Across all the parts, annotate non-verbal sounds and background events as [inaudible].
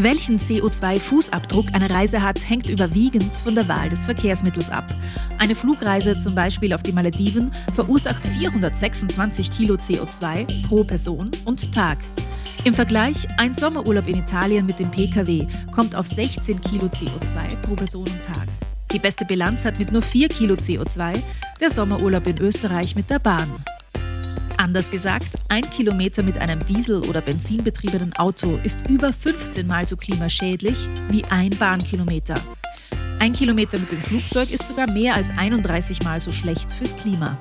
Welchen CO2-Fußabdruck eine Reise hat, hängt überwiegend von der Wahl des Verkehrsmittels ab. Eine Flugreise zum Beispiel auf die Malediven verursacht 426 Kilo CO2 pro Person und Tag. Im Vergleich, ein Sommerurlaub in Italien mit dem Pkw kommt auf 16 Kilo CO2 pro Person und Tag. Die beste Bilanz hat mit nur 4 Kilo CO2 der Sommerurlaub in Österreich mit der Bahn. Anders gesagt, ein Kilometer mit einem Diesel- oder benzinbetriebenen Auto ist über 15 Mal so klimaschädlich wie ein Bahnkilometer. Ein Kilometer mit dem Flugzeug ist sogar mehr als 31 Mal so schlecht fürs Klima.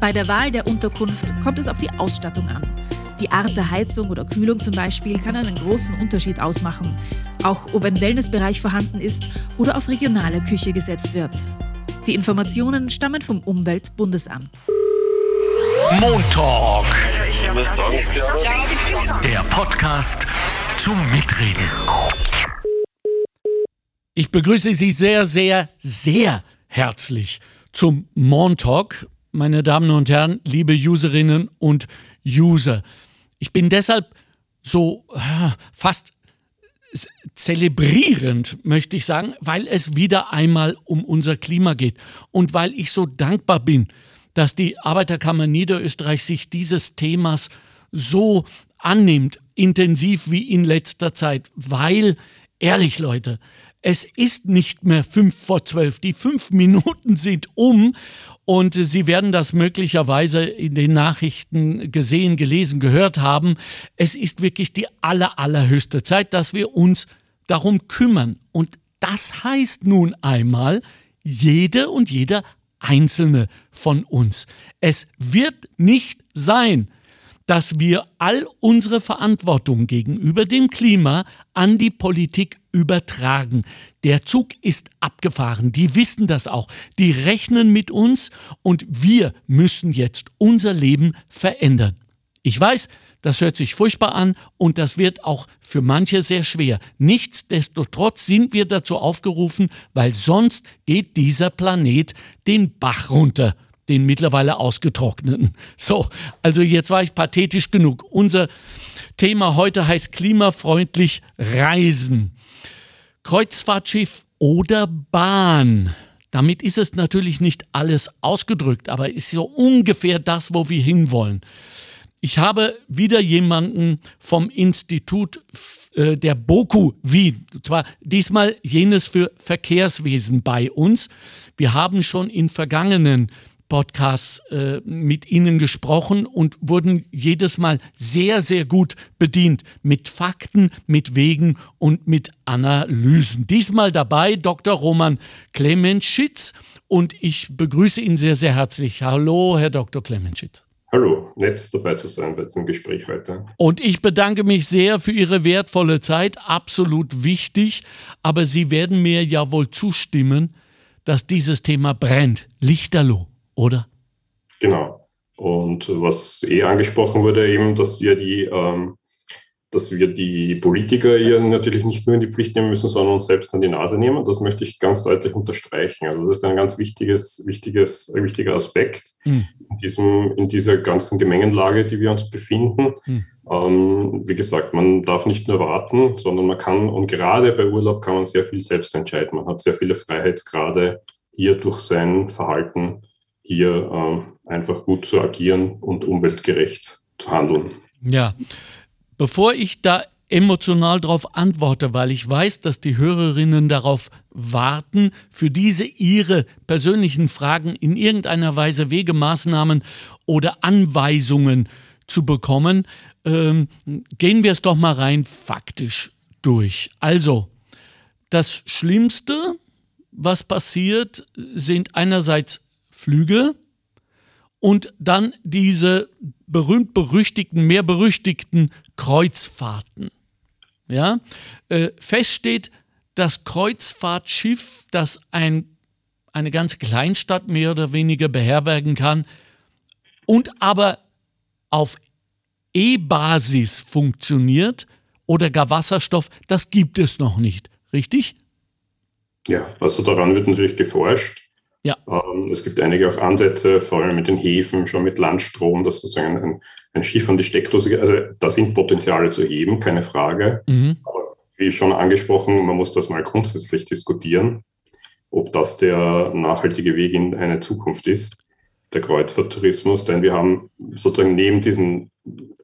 Bei der Wahl der Unterkunft kommt es auf die Ausstattung an. Die Art der Heizung oder Kühlung zum Beispiel kann einen großen Unterschied ausmachen, auch ob ein Wellnessbereich vorhanden ist oder auf regionale Küche gesetzt wird. Die Informationen stammen vom Umweltbundesamt. Montalk. Der Podcast zum Mitreden. Ich begrüße Sie sehr, sehr, sehr herzlich zum Montalk, meine Damen und Herren, liebe Userinnen und User. Ich bin deshalb so äh, fast zelebrierend, möchte ich sagen, weil es wieder einmal um unser Klima geht und weil ich so dankbar bin, dass die Arbeiterkammer Niederösterreich sich dieses Themas so annimmt, intensiv wie in letzter Zeit, weil, ehrlich Leute, es ist nicht mehr fünf vor zwölf. Die fünf [laughs] Minuten sind um und Sie werden das möglicherweise in den Nachrichten gesehen, gelesen, gehört haben. Es ist wirklich die aller, allerhöchste Zeit, dass wir uns darum kümmern. Und das heißt nun einmal, jede und jeder einzelne von uns. Es wird nicht sein, dass wir all unsere Verantwortung gegenüber dem Klima an die Politik übertragen. Der Zug ist abgefahren, die wissen das auch, die rechnen mit uns und wir müssen jetzt unser Leben verändern. Ich weiß, das hört sich furchtbar an und das wird auch für manche sehr schwer. Nichtsdestotrotz sind wir dazu aufgerufen, weil sonst geht dieser Planet den Bach runter den mittlerweile ausgetrockneten. So, also jetzt war ich pathetisch genug. Unser Thema heute heißt klimafreundlich reisen. Kreuzfahrtschiff oder Bahn. Damit ist es natürlich nicht alles ausgedrückt, aber ist so ungefähr das, wo wir hinwollen. Ich habe wieder jemanden vom Institut äh, der BOKU Wien, zwar diesmal jenes für Verkehrswesen bei uns. Wir haben schon in vergangenen Podcasts äh, mit Ihnen gesprochen und wurden jedes Mal sehr, sehr gut bedient mit Fakten, mit Wegen und mit Analysen. Diesmal dabei Dr. Roman Clemenschitz und ich begrüße ihn sehr, sehr herzlich. Hallo, Herr Dr. Clemenschitz. Hallo, nett dabei zu sein bei diesem Gespräch heute. Und ich bedanke mich sehr für Ihre wertvolle Zeit, absolut wichtig, aber Sie werden mir ja wohl zustimmen, dass dieses Thema brennt, lichterloh, oder? Genau. Und was eh angesprochen wurde, eben, dass wir die ähm, dass wir die Politiker hier natürlich nicht nur in die Pflicht nehmen müssen, sondern uns selbst an die Nase nehmen. Das möchte ich ganz deutlich unterstreichen. Also das ist ein ganz wichtiges, wichtiges, wichtiger Aspekt mhm. in, diesem, in dieser ganzen Gemengenlage, die wir uns befinden. Mhm. Ähm, wie gesagt, man darf nicht nur warten, sondern man kann, und gerade bei Urlaub kann man sehr viel selbst entscheiden. Man hat sehr viele Freiheitsgrade, hier durch sein Verhalten hier äh, einfach gut zu agieren und umweltgerecht zu handeln. Ja, Bevor ich da emotional darauf antworte, weil ich weiß, dass die Hörerinnen darauf warten, für diese ihre persönlichen Fragen in irgendeiner Weise Wegemaßnahmen oder Anweisungen zu bekommen, ähm, gehen wir es doch mal rein faktisch durch. Also, das Schlimmste, was passiert, sind einerseits Flüge und dann diese berühmt-berüchtigten, mehr berüchtigten Kreuzfahrten. Ja? Äh, fest steht, das Kreuzfahrtschiff, das ein, eine ganze Kleinstadt mehr oder weniger beherbergen kann und aber auf E-Basis funktioniert oder gar Wasserstoff, das gibt es noch nicht. Richtig? Ja, also daran wird natürlich geforscht. Ja. Ähm, es gibt einige auch Ansätze, vor allem mit den Häfen, schon mit Landstrom, dass sozusagen ein, ein Schiff an die Steckdose geht. Also da sind Potenziale zu heben, keine Frage. Mhm. Aber wie schon angesprochen, man muss das mal grundsätzlich diskutieren, ob das der nachhaltige Weg in eine Zukunft ist, der Kreuzfahrttourismus. Denn wir haben sozusagen neben diesem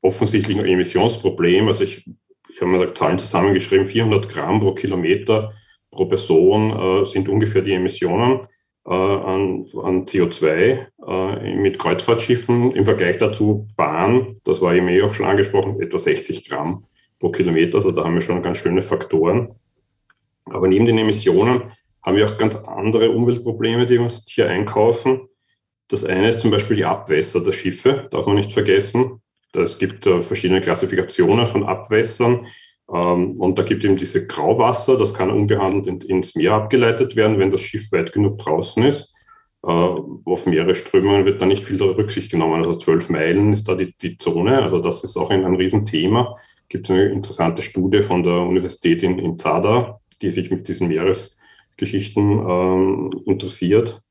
offensichtlichen Emissionsproblem, also ich, ich habe mir Zahlen zusammengeschrieben, 400 Gramm pro Kilometer pro Person äh, sind ungefähr die Emissionen an, an, CO2 äh, mit Kreuzfahrtschiffen. Im Vergleich dazu Bahn, das war eben eh auch schon angesprochen, etwa 60 Gramm pro Kilometer. Also da haben wir schon ganz schöne Faktoren. Aber neben den Emissionen haben wir auch ganz andere Umweltprobleme, die uns hier einkaufen. Das eine ist zum Beispiel die Abwässer der Schiffe, darf man nicht vergessen. Es gibt äh, verschiedene Klassifikationen von Abwässern. Ähm, und da gibt eben diese Grauwasser, das kann unbehandelt in, ins Meer abgeleitet werden, wenn das Schiff weit genug draußen ist. Äh, auf Meeresströmungen wird da nicht viel Rücksicht genommen. Also zwölf Meilen ist da die, die Zone. Also das ist auch ein, ein Riesenthema gibt eine interessante Studie von der Universität in, in Zadar, die sich mit diesen Meeresgeschichten ähm, interessiert.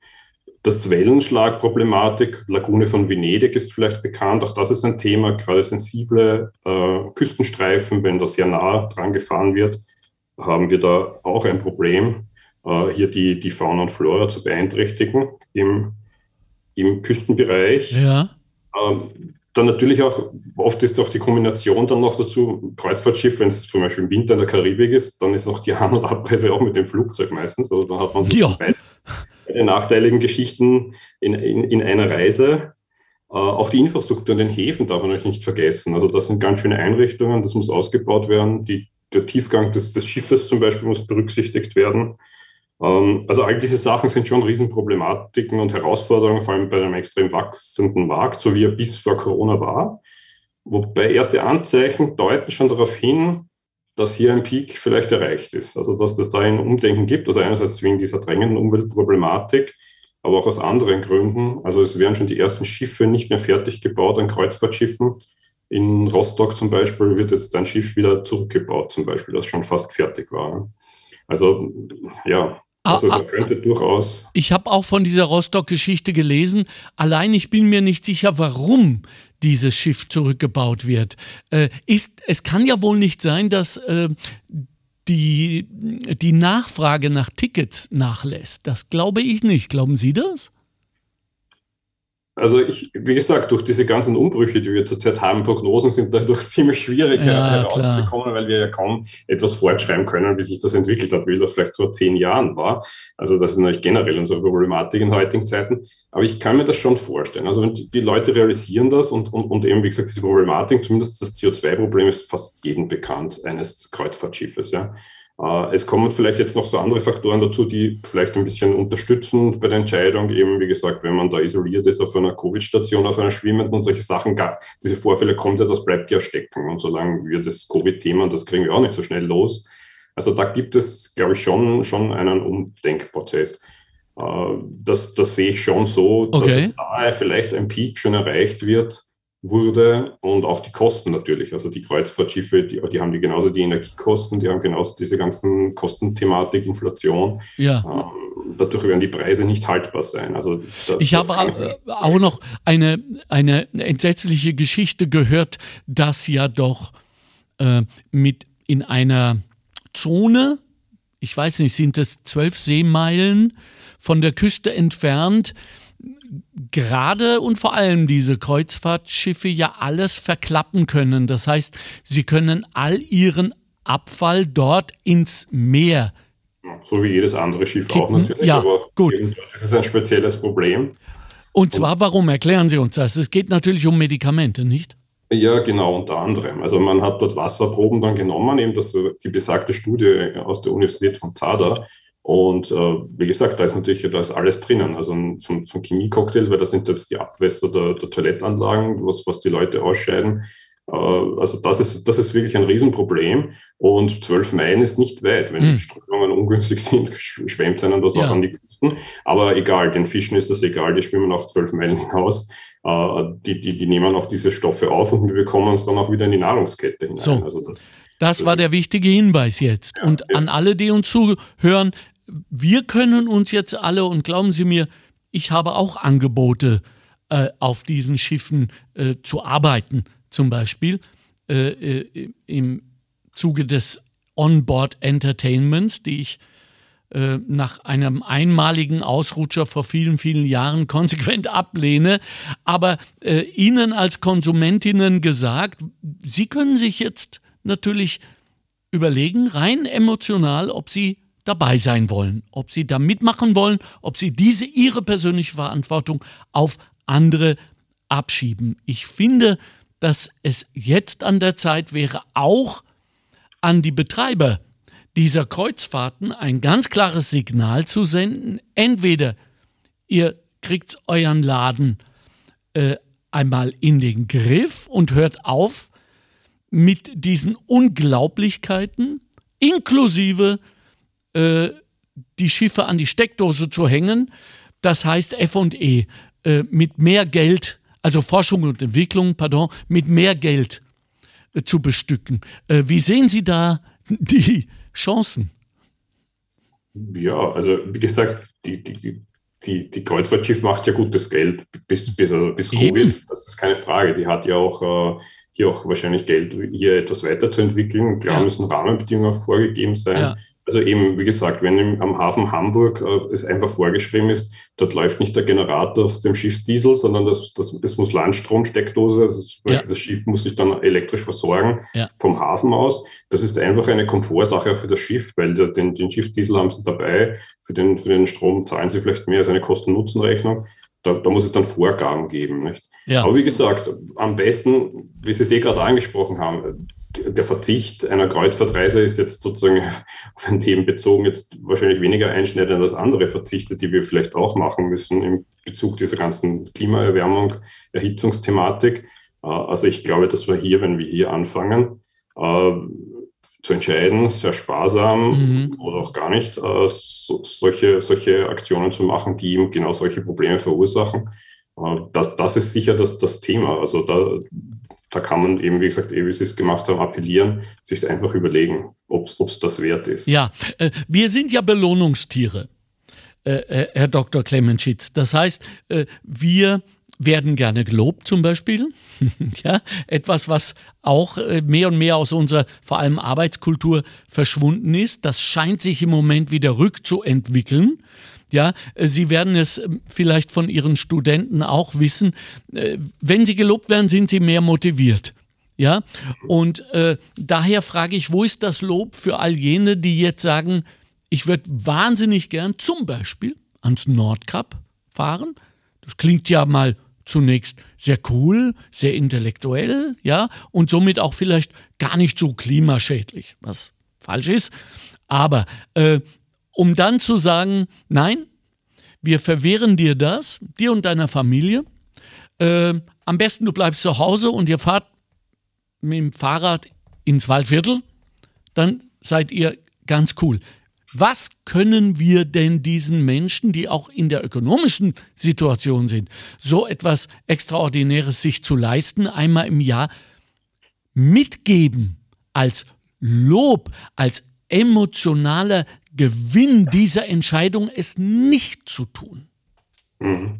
Das Wellenschlagproblematik, Lagune von Venedig ist vielleicht bekannt. Auch das ist ein Thema, gerade sensible äh, Küstenstreifen, wenn das sehr nah dran gefahren wird, haben wir da auch ein Problem, äh, hier die, die Fauna und Flora zu beeinträchtigen im, im Küstenbereich. Ja. Ähm, dann natürlich auch, oft ist auch die Kombination dann noch dazu, Kreuzfahrtschiff, wenn es zum Beispiel im Winter in der Karibik ist, dann ist auch die An- und Abreise auch mit dem Flugzeug meistens. Also dann hat man ja. Beide nachteiligen Geschichten in, in, in einer Reise. Äh, auch die Infrastruktur in den Häfen darf man euch nicht vergessen. Also das sind ganz schöne Einrichtungen, das muss ausgebaut werden. Die, der Tiefgang des, des Schiffes zum Beispiel muss berücksichtigt werden. Ähm, also all diese Sachen sind schon Riesenproblematiken und Herausforderungen, vor allem bei einem extrem wachsenden Markt, so wie er bis vor Corona war. Wobei erste Anzeichen deuten schon darauf hin, dass hier ein Peak vielleicht erreicht ist. Also dass das da ein Umdenken gibt. Also einerseits wegen dieser drängenden Umweltproblematik, aber auch aus anderen Gründen. Also es werden schon die ersten Schiffe nicht mehr fertig gebaut an Kreuzfahrtschiffen. In Rostock zum Beispiel wird jetzt ein Schiff wieder zurückgebaut, zum Beispiel, das schon fast fertig war. Also ja, also da könnte durchaus. Ich habe auch von dieser Rostock-Geschichte gelesen. Allein ich bin mir nicht sicher, warum dieses Schiff zurückgebaut wird. Äh, ist, es kann ja wohl nicht sein, dass äh, die, die Nachfrage nach Tickets nachlässt. Das glaube ich nicht. Glauben Sie das? Also ich, wie gesagt, durch diese ganzen Umbrüche, die wir zurzeit haben, Prognosen sind dadurch [laughs] ziemlich schwierig ja, herauszubekommen, weil wir ja kaum etwas fortschreiben können, wie sich das entwickelt hat, wie das vielleicht vor zehn Jahren war. Also das ist natürlich generell unsere Problematik in heutigen Zeiten. Aber ich kann mir das schon vorstellen. Also die Leute realisieren das und, und, und eben, wie gesagt, diese Problematik, zumindest das CO2-Problem ist fast jedem bekannt eines Kreuzfahrtschiffes. Ja. Äh, es kommen vielleicht jetzt noch so andere Faktoren dazu, die vielleicht ein bisschen unterstützen bei der Entscheidung. Eben, wie gesagt, wenn man da isoliert ist auf einer Covid-Station, auf einer schwimmenden und solche Sachen, diese Vorfälle kommt ja, das bleibt ja stecken. Und solange wir das Covid-Thema, das kriegen wir auch nicht so schnell los. Also da gibt es, glaube ich, schon, schon einen Umdenkprozess. Äh, das, das sehe ich schon so, okay. dass da vielleicht ein Peak schon erreicht wird wurde und auch die Kosten natürlich. Also die Kreuzfahrtschiffe, die, die haben die genauso die Energiekosten, die haben genauso diese ganzen Kostenthematik, Inflation. Ja. Ähm, dadurch werden die Preise nicht haltbar sein. Also das, ich habe auch noch eine, eine entsetzliche Geschichte gehört, dass ja doch äh, mit in einer Zone, ich weiß nicht, sind es zwölf Seemeilen von der Küste entfernt, gerade und vor allem diese Kreuzfahrtschiffe ja alles verklappen können. Das heißt, sie können all ihren Abfall dort ins Meer. So wie jedes andere Schiff kippen. auch natürlich. Ja, aber gut. Das ist ein spezielles Problem. Und zwar, warum? Erklären Sie uns das. Es geht natürlich um Medikamente, nicht? Ja, genau, unter anderem. Also man hat dort Wasserproben dann genommen, eben das, die besagte Studie aus der Universität von Zadar, und äh, wie gesagt, da ist natürlich da ist alles drinnen. Also zum, zum Chemiecocktail, weil das sind jetzt die Abwässer der, der Toilettanlagen, was, was die Leute ausscheiden. Äh, also das ist, das ist wirklich ein Riesenproblem. Und zwölf Meilen ist nicht weit. Wenn hm. die Strömungen ungünstig sind, [laughs] schwemmt einem das ja. auch an die Küsten. Aber egal, den Fischen ist das egal, die schwimmen auf zwölf Meilen hinaus. Äh, die, die, die nehmen auch diese Stoffe auf und wir bekommen es dann auch wieder in die Nahrungskette hinein. So. Also das, das war der wichtige Hinweis jetzt. Und an alle, die uns zuhören, wir können uns jetzt alle, und glauben Sie mir, ich habe auch Angebote, äh, auf diesen Schiffen äh, zu arbeiten, zum Beispiel äh, äh im Zuge des Onboard Entertainments, die ich äh, nach einem einmaligen Ausrutscher vor vielen, vielen Jahren [laughs] konsequent ablehne. Aber äh, Ihnen als Konsumentinnen gesagt, Sie können sich jetzt natürlich überlegen, rein emotional, ob Sie dabei sein wollen, ob Sie da mitmachen wollen, ob Sie diese Ihre persönliche Verantwortung auf andere abschieben. Ich finde, dass es jetzt an der Zeit wäre, auch an die Betreiber dieser Kreuzfahrten ein ganz klares Signal zu senden. Entweder ihr kriegt euren Laden äh, einmal in den Griff und hört auf mit diesen Unglaublichkeiten, inklusive äh, die Schiffe an die Steckdose zu hängen. Das heißt FE äh, mit mehr Geld, also Forschung und Entwicklung, pardon, mit mehr Geld äh, zu bestücken. Äh, wie sehen Sie da die Chancen? Ja, also wie gesagt, die, die, die, die Kreuzfahrtschiff macht ja gutes Geld bis, bis, also bis Covid, das ist keine Frage. Die hat ja auch äh, hier auch wahrscheinlich Geld, hier etwas weiterzuentwickeln. Klar ja. müssen Rahmenbedingungen auch vorgegeben sein. Ja. Also eben, wie gesagt, wenn im, am Hafen Hamburg äh, es einfach vorgeschrieben ist, dort läuft nicht der Generator aus dem Schiffsdiesel, sondern das, das, es muss Landstromsteckdose, also ja. das Schiff muss sich dann elektrisch versorgen ja. vom Hafen aus. Das ist einfach eine Komfortsache für das Schiff, weil der, den, den Schiffsdiesel haben sie dabei, für den, für den Strom zahlen sie vielleicht mehr als eine Kosten-Nutzen-Rechnung. Da, da, muss es dann Vorgaben geben. Nicht? Ja. Aber wie gesagt, am besten, wie Sie es eh gerade angesprochen haben, der Verzicht einer Kreuzfahrtreise ist jetzt sozusagen auf ein Thema bezogen jetzt wahrscheinlich weniger einschneidend als andere Verzichte, die wir vielleicht auch machen müssen im Bezug dieser ganzen Klimaerwärmung, Erhitzungsthematik. Äh, also ich glaube, dass wir hier, wenn wir hier anfangen, äh, zu entscheiden, sehr sparsam mhm. oder auch gar nicht, äh, solche, solche Aktionen zu machen, die eben genau solche Probleme verursachen. Das, das ist sicher das, das Thema. Also da, da kann man eben, wie gesagt, eh, wie Sie es gemacht haben, appellieren, sich einfach überlegen, ob es das wert ist. Ja, äh, wir sind ja Belohnungstiere, äh, äh, Herr Dr. Clemenschitz. Das heißt, wir werden gerne gelobt zum Beispiel. [laughs] ja, etwas, was auch mehr und mehr aus unserer vor allem Arbeitskultur verschwunden ist. Das scheint sich im Moment wieder rückzuentwickeln. Ja, äh, Sie werden es ähm, vielleicht von Ihren Studenten auch wissen. Äh, wenn Sie gelobt werden, sind Sie mehr motiviert. Ja, und äh, daher frage ich, wo ist das Lob für all jene, die jetzt sagen, ich würde wahnsinnig gern zum Beispiel ans Nordkap fahren? Das klingt ja mal zunächst sehr cool, sehr intellektuell, ja, und somit auch vielleicht gar nicht so klimaschädlich, was falsch ist. Aber äh, um dann zu sagen, nein, wir verwehren dir das, dir und deiner Familie. Äh, am besten du bleibst zu Hause und ihr fahrt mit dem Fahrrad ins Waldviertel, dann seid ihr ganz cool. Was können wir denn diesen Menschen, die auch in der ökonomischen Situation sind, so etwas Extraordinäres sich zu leisten, einmal im Jahr mitgeben als Lob, als emotionaler Gewinn dieser Entscheidung, es nicht zu tun? Mhm.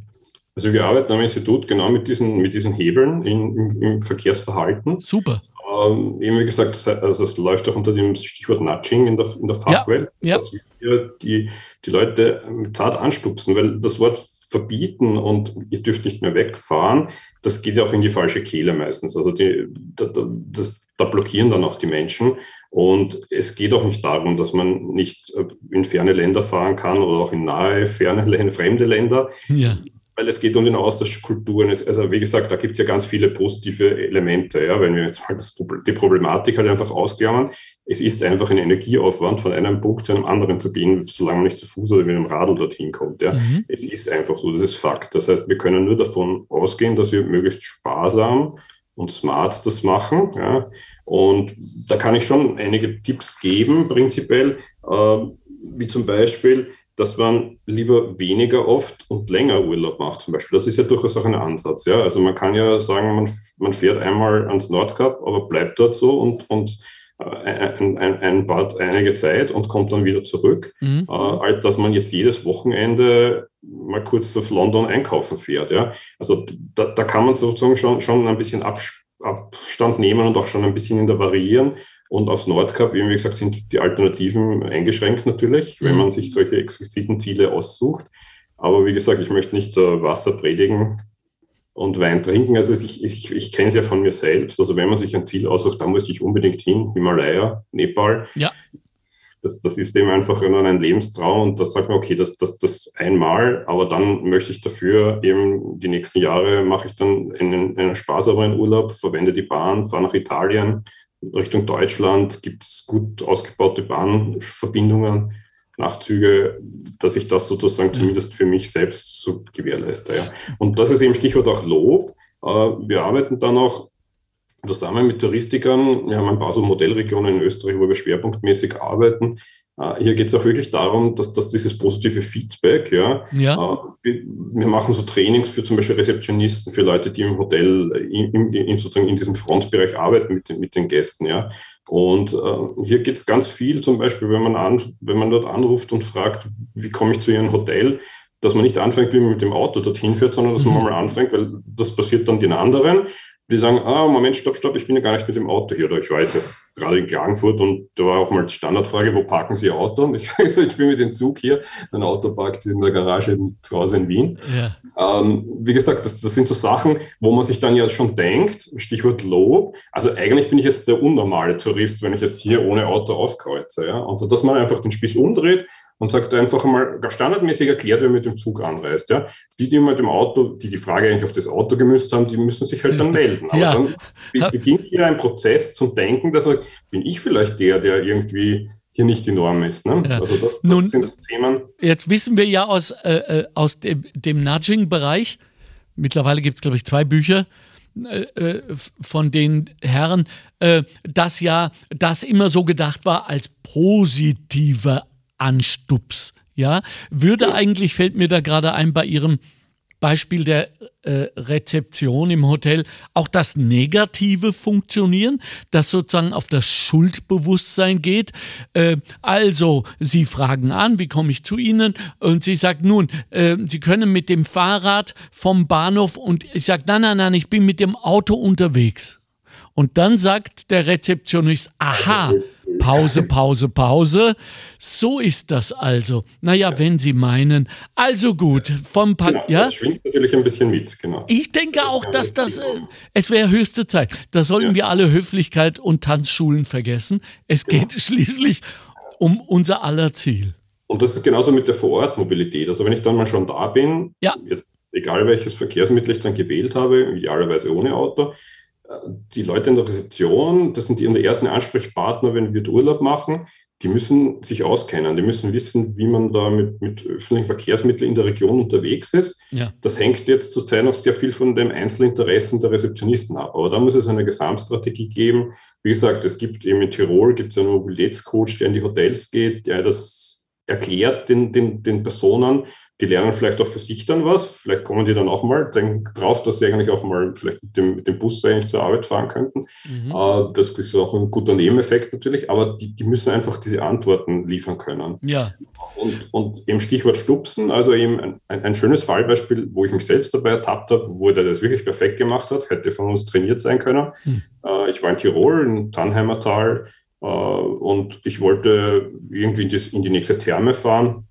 Also wir arbeiten am Institut genau mit diesen, mit diesen Hebeln in, im, im Verkehrsverhalten. Super. Ähm, eben wie gesagt, das, also das läuft auch unter dem Stichwort Nudging in der, in der Fachwelt, ja, ja. dass wir die, die Leute zart anstupsen, weil das Wort verbieten und ihr dürft nicht mehr wegfahren, das geht ja auch in die falsche Kehle meistens. Also die, da, das, da blockieren dann auch die Menschen. Und es geht auch nicht darum, dass man nicht äh, in ferne Länder fahren kann oder auch in nahe, ferne, fremde Länder. Ja. Weil es geht um den Austausch Kulturen. Also wie gesagt, da gibt es ja ganz viele positive Elemente. Ja, wenn wir jetzt mal das, die Problematik halt einfach ausklammern, es ist einfach ein Energieaufwand, von einem Punkt zu einem anderen zu gehen, solange man nicht zu Fuß oder mit einem Radl dorthin kommt. Ja. Mhm. Es ist einfach so, das ist Fakt. Das heißt, wir können nur davon ausgehen, dass wir möglichst sparsam und smart das machen. Ja. Und da kann ich schon einige Tipps geben, prinzipiell, äh, wie zum Beispiel, dass man lieber weniger oft und länger Urlaub macht, zum Beispiel. Das ist ja durchaus auch ein Ansatz. Ja? Also man kann ja sagen, man, man fährt einmal ans Nordkap, aber bleibt dort so und, und ein, ein, ein Bad einige Zeit und kommt dann wieder zurück, mhm. äh, als dass man jetzt jedes Wochenende mal kurz auf London einkaufen fährt. Ja? Also da, da kann man sozusagen schon, schon ein bisschen Abstand nehmen und auch schon ein bisschen in der variieren. Und aufs Nordkap, wie gesagt, sind die Alternativen eingeschränkt natürlich, wenn mhm. man sich solche exquisiten Ziele aussucht. Aber wie gesagt, ich möchte nicht äh, Wasser predigen und Wein trinken. Also ich, ich, ich kenne es ja von mir selbst. Also wenn man sich ein Ziel aussucht, dann muss ich unbedingt hin, Himalaya, Nepal. Ja. Das, das ist eben einfach ein Lebenstraum und da sagt man, okay, das, das, das einmal, aber dann möchte ich dafür eben die nächsten Jahre mache ich dann einen, einen sparsameren Urlaub, verwende die Bahn, fahre nach Italien, Richtung Deutschland gibt es gut ausgebaute Bahnverbindungen, Nachtzüge, dass ich das sozusagen zumindest für mich selbst so gewährleiste. Ja. Und das ist eben Stichwort auch Lob. Äh, wir arbeiten dann auch zusammen mit Touristikern. Wir haben ein paar so Modellregionen in Österreich, wo wir schwerpunktmäßig arbeiten. Äh, hier geht es auch wirklich darum, dass, dass dieses positive Feedback, ja, ja. Äh, wir, wir, machen so Trainings für zum Beispiel Rezeptionisten, für Leute, die im Hotel in, in, sozusagen in diesem Frontbereich arbeiten mit den, mit den Gästen, ja. Und äh, hier geht es ganz viel, zum Beispiel, wenn man, an, wenn man dort anruft und fragt, wie komme ich zu Ihrem Hotel, dass man nicht anfängt, wie man mit dem Auto dorthin fährt, sondern dass man mhm. mal anfängt, weil das passiert dann den anderen die sagen, ah, Moment, stopp, stopp, ich bin ja gar nicht mit dem Auto hier. Oder ich war jetzt gerade in Klagenfurt und da war auch mal die Standardfrage, wo parken Sie Ihr Auto? Und [laughs] ich, ich bin mit dem Zug hier, mein Auto parkt in der Garage zu Hause in Wien. Ja. Ähm, wie gesagt, das, das sind so Sachen, wo man sich dann ja schon denkt, Stichwort Lob, also eigentlich bin ich jetzt der unnormale Tourist, wenn ich jetzt hier ohne Auto aufkreuze. Ja? Also, dass man einfach den Spieß umdreht und sagt einfach mal standardmäßig erklärt, wer mit dem Zug anreist. Ja? Die, die mit dem Auto, die die Frage eigentlich auf das Auto gemüsst haben, die müssen sich halt dann melden. Aber ja. dann beginnt hier ein Prozess zum Denken, dass man, bin ich vielleicht der, der irgendwie hier nicht die Norm ist. Ne? Ja. Also das, das Nun, sind so Themen. Jetzt wissen wir ja aus, äh, äh aus dem, dem Nudging-Bereich, mittlerweile gibt es, glaube ich, zwei Bücher, äh, äh, von den Herren, dass ja das immer so gedacht war als positive Anstups. Ja, würde eigentlich, fällt mir da gerade ein bei Ihrem Beispiel der äh, Rezeption im Hotel auch das Negative funktionieren, das sozusagen auf das Schuldbewusstsein geht. Äh, also, Sie fragen an, wie komme ich zu Ihnen? Und sie sagt, nun, äh, Sie können mit dem Fahrrad vom Bahnhof und ich sage, nein, nein, nein, ich bin mit dem Auto unterwegs. Und dann sagt der Rezeptionist, aha, Pause, Pause, Pause. So ist das also. Naja, wenn Sie meinen. Also gut, vom pa genau, ja? Das schwingt natürlich ein bisschen mit, genau. Ich denke auch, dass das, äh, es wäre höchste Zeit. Da sollten ja. wir alle Höflichkeit und Tanzschulen vergessen. Es genau. geht schließlich um unser aller Ziel. Und das ist genauso mit der Vorortmobilität. Also wenn ich dann mal schon da bin, ja. jetzt egal welches Verkehrsmittel ich dann gewählt habe, idealerweise ohne Auto, die Leute in der Rezeption, das sind die, die ersten Ansprechpartner, wenn wir Urlaub machen, die müssen sich auskennen, die müssen wissen, wie man da mit, mit öffentlichen Verkehrsmitteln in der Region unterwegs ist. Ja. Das hängt jetzt zurzeit noch sehr viel von den Einzelinteressen der Rezeptionisten ab. Aber da muss es eine Gesamtstrategie geben. Wie gesagt, es gibt eben in Tirol gibt es einen Mobilitätscoach, der in die Hotels geht, der das erklärt den, den, den Personen, die lernen vielleicht auch für sich dann was. Vielleicht kommen die dann auch mal drauf, dass sie eigentlich auch mal vielleicht mit dem, mit dem Bus eigentlich zur Arbeit fahren könnten. Mhm. Äh, das ist auch ein guter Nebeneffekt natürlich, aber die, die müssen einfach diese Antworten liefern können. Ja. Und, und im Stichwort Stupsen, also eben ein, ein, schönes Fallbeispiel, wo ich mich selbst dabei ertappt habe, wo der das wirklich perfekt gemacht hat, hätte von uns trainiert sein können. Mhm. Ich war in Tirol, im Tannheimer Tal, und ich wollte irgendwie in die, in die nächste Therme fahren.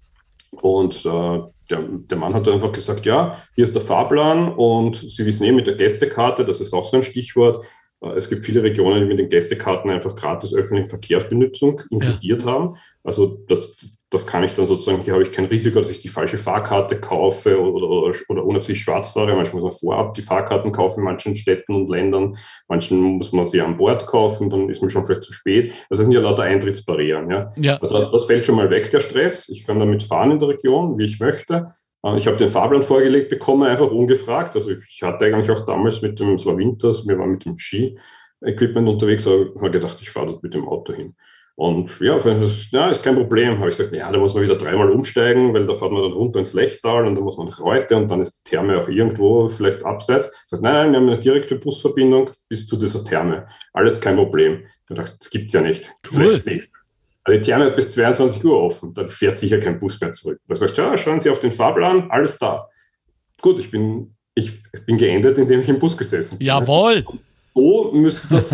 Und äh, der, der Mann hat einfach gesagt, ja, hier ist der Fahrplan und Sie wissen eh mit der Gästekarte, das ist auch so ein Stichwort, äh, es gibt viele Regionen, die mit den Gästekarten einfach gratis öffentliche Verkehrsbenutzung inkludiert ja. haben. Also das, das kann ich dann sozusagen, hier habe ich kein Risiko, dass ich die falsche Fahrkarte kaufe oder, oder, oder ohne dass ich schwarz fahre. Manchmal muss man vorab die Fahrkarten kaufen in manchen Städten und Ländern. Manchen muss man sie an Bord kaufen, dann ist man schon vielleicht zu spät. Das sind ja lauter Eintrittsbarrieren. Ja? ja. Also das fällt schon mal weg, der Stress. Ich kann damit fahren in der Region, wie ich möchte. Äh, ich habe den Fahrplan vorgelegt bekommen, einfach ungefragt. Also ich hatte eigentlich auch damals mit dem, es war Winters, wir waren mit dem Ski-Equipment unterwegs, aber ich habe gedacht, ich fahre dort mit dem Auto hin. Und ja, das ja, ist kein Problem. Habe ich gesagt, ja, da muss man wieder dreimal umsteigen, weil da fährt man dann runter ins Lechtal und dann muss man nach Reute und dann ist die Therme auch irgendwo vielleicht abseits. Ich sage, nein, nein, wir haben eine direkte Busverbindung bis zu dieser Therme. Alles kein Problem. Ich dachte, das gibt es ja nicht. Cool. Also die Therme hat bis 22 Uhr offen, dann fährt sicher kein Bus mehr zurück. Da sagt, ja, schauen Sie auf den Fahrplan, alles da. Gut, ich bin, ich bin geendet, indem ich im Bus gesessen bin. Jawohl. So müsste das,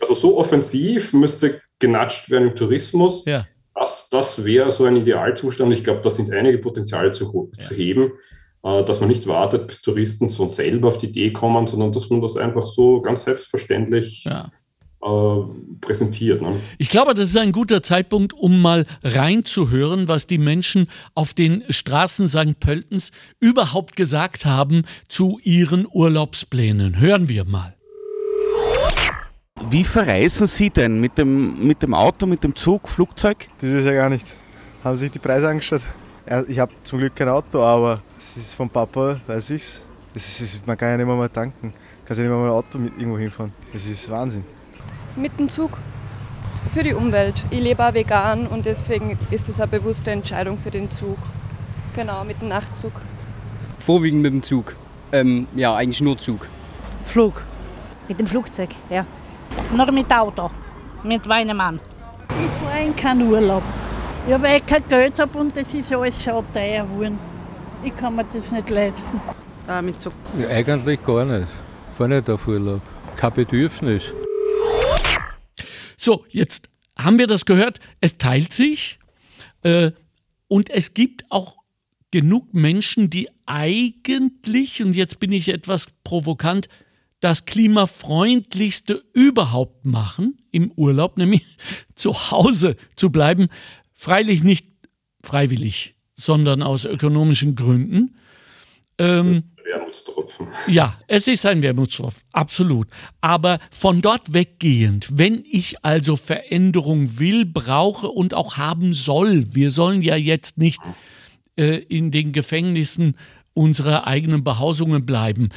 also so offensiv müsste genatscht werden im Tourismus. Ja. Das, das wäre so ein Idealzustand. Ich glaube, da sind einige Potenziale zu, Ja. zu heben, äh, dass man nicht wartet, bis Touristen so selber auf die Idee kommen, sondern dass man das einfach so ganz selbstverständlich Ja. äh, präsentiert. Ne? Ich glaube, das ist ein guter Zeitpunkt, um mal reinzuhören, was die Menschen auf den Straßen St. Pöltens überhaupt gesagt haben zu ihren Urlaubsplänen. Hören wir mal. Wie verreisen Sie denn? Mit dem, mit dem Auto, mit dem Zug, Flugzeug? Das ist ja gar nicht. Haben Sie sich die Preise angeschaut? Ich habe zum Glück kein Auto, aber das ist vom Papa, weiß ich's. Das ist, das ist, man kann ja nicht mehr mal tanken. Kann ja nicht mehr mal ein Auto mit irgendwo hinfahren. Das ist Wahnsinn. Mit dem Zug. Für die Umwelt. Ich lebe auch vegan und deswegen ist es eine bewusste Entscheidung für den Zug. Genau, mit dem Nachtzug. Vorwiegend mit dem Zug. Ähm, ja, eigentlich nur Zug. Flug. Mit dem Flugzeug, ja. Nur mit Auto. Mit meinem Mann. Ich fahre in keinen Urlaub. Ja, weil ich kein Geld habe und das ist alles so teuer geworden. Ich kann mir das nicht leisten. Äh, mit Zug. Ja, eigentlich gar nicht. Fahr nicht auf Urlaub. Kein Bedürfnis. So, jetzt haben wir das gehört. Es teilt sich äh, und es gibt auch genug Menschen, die eigentlich, und jetzt bin ich etwas provokant, das klimafreundlichste überhaupt machen im Urlaub, nämlich [laughs] zu Hause zu bleiben. Freilich nicht freiwillig, sondern aus ökonomischen Gründen. Ähm, Wermutstropfen. ja, es ist ein Wermutstropfen, absolut. Aber von dort weggehend, wenn ich also Veränderung will, brauche und auch haben soll, wir sollen ja jetzt nicht äh, in den Gefängnissen unserer eigenen Behausungen bleiben.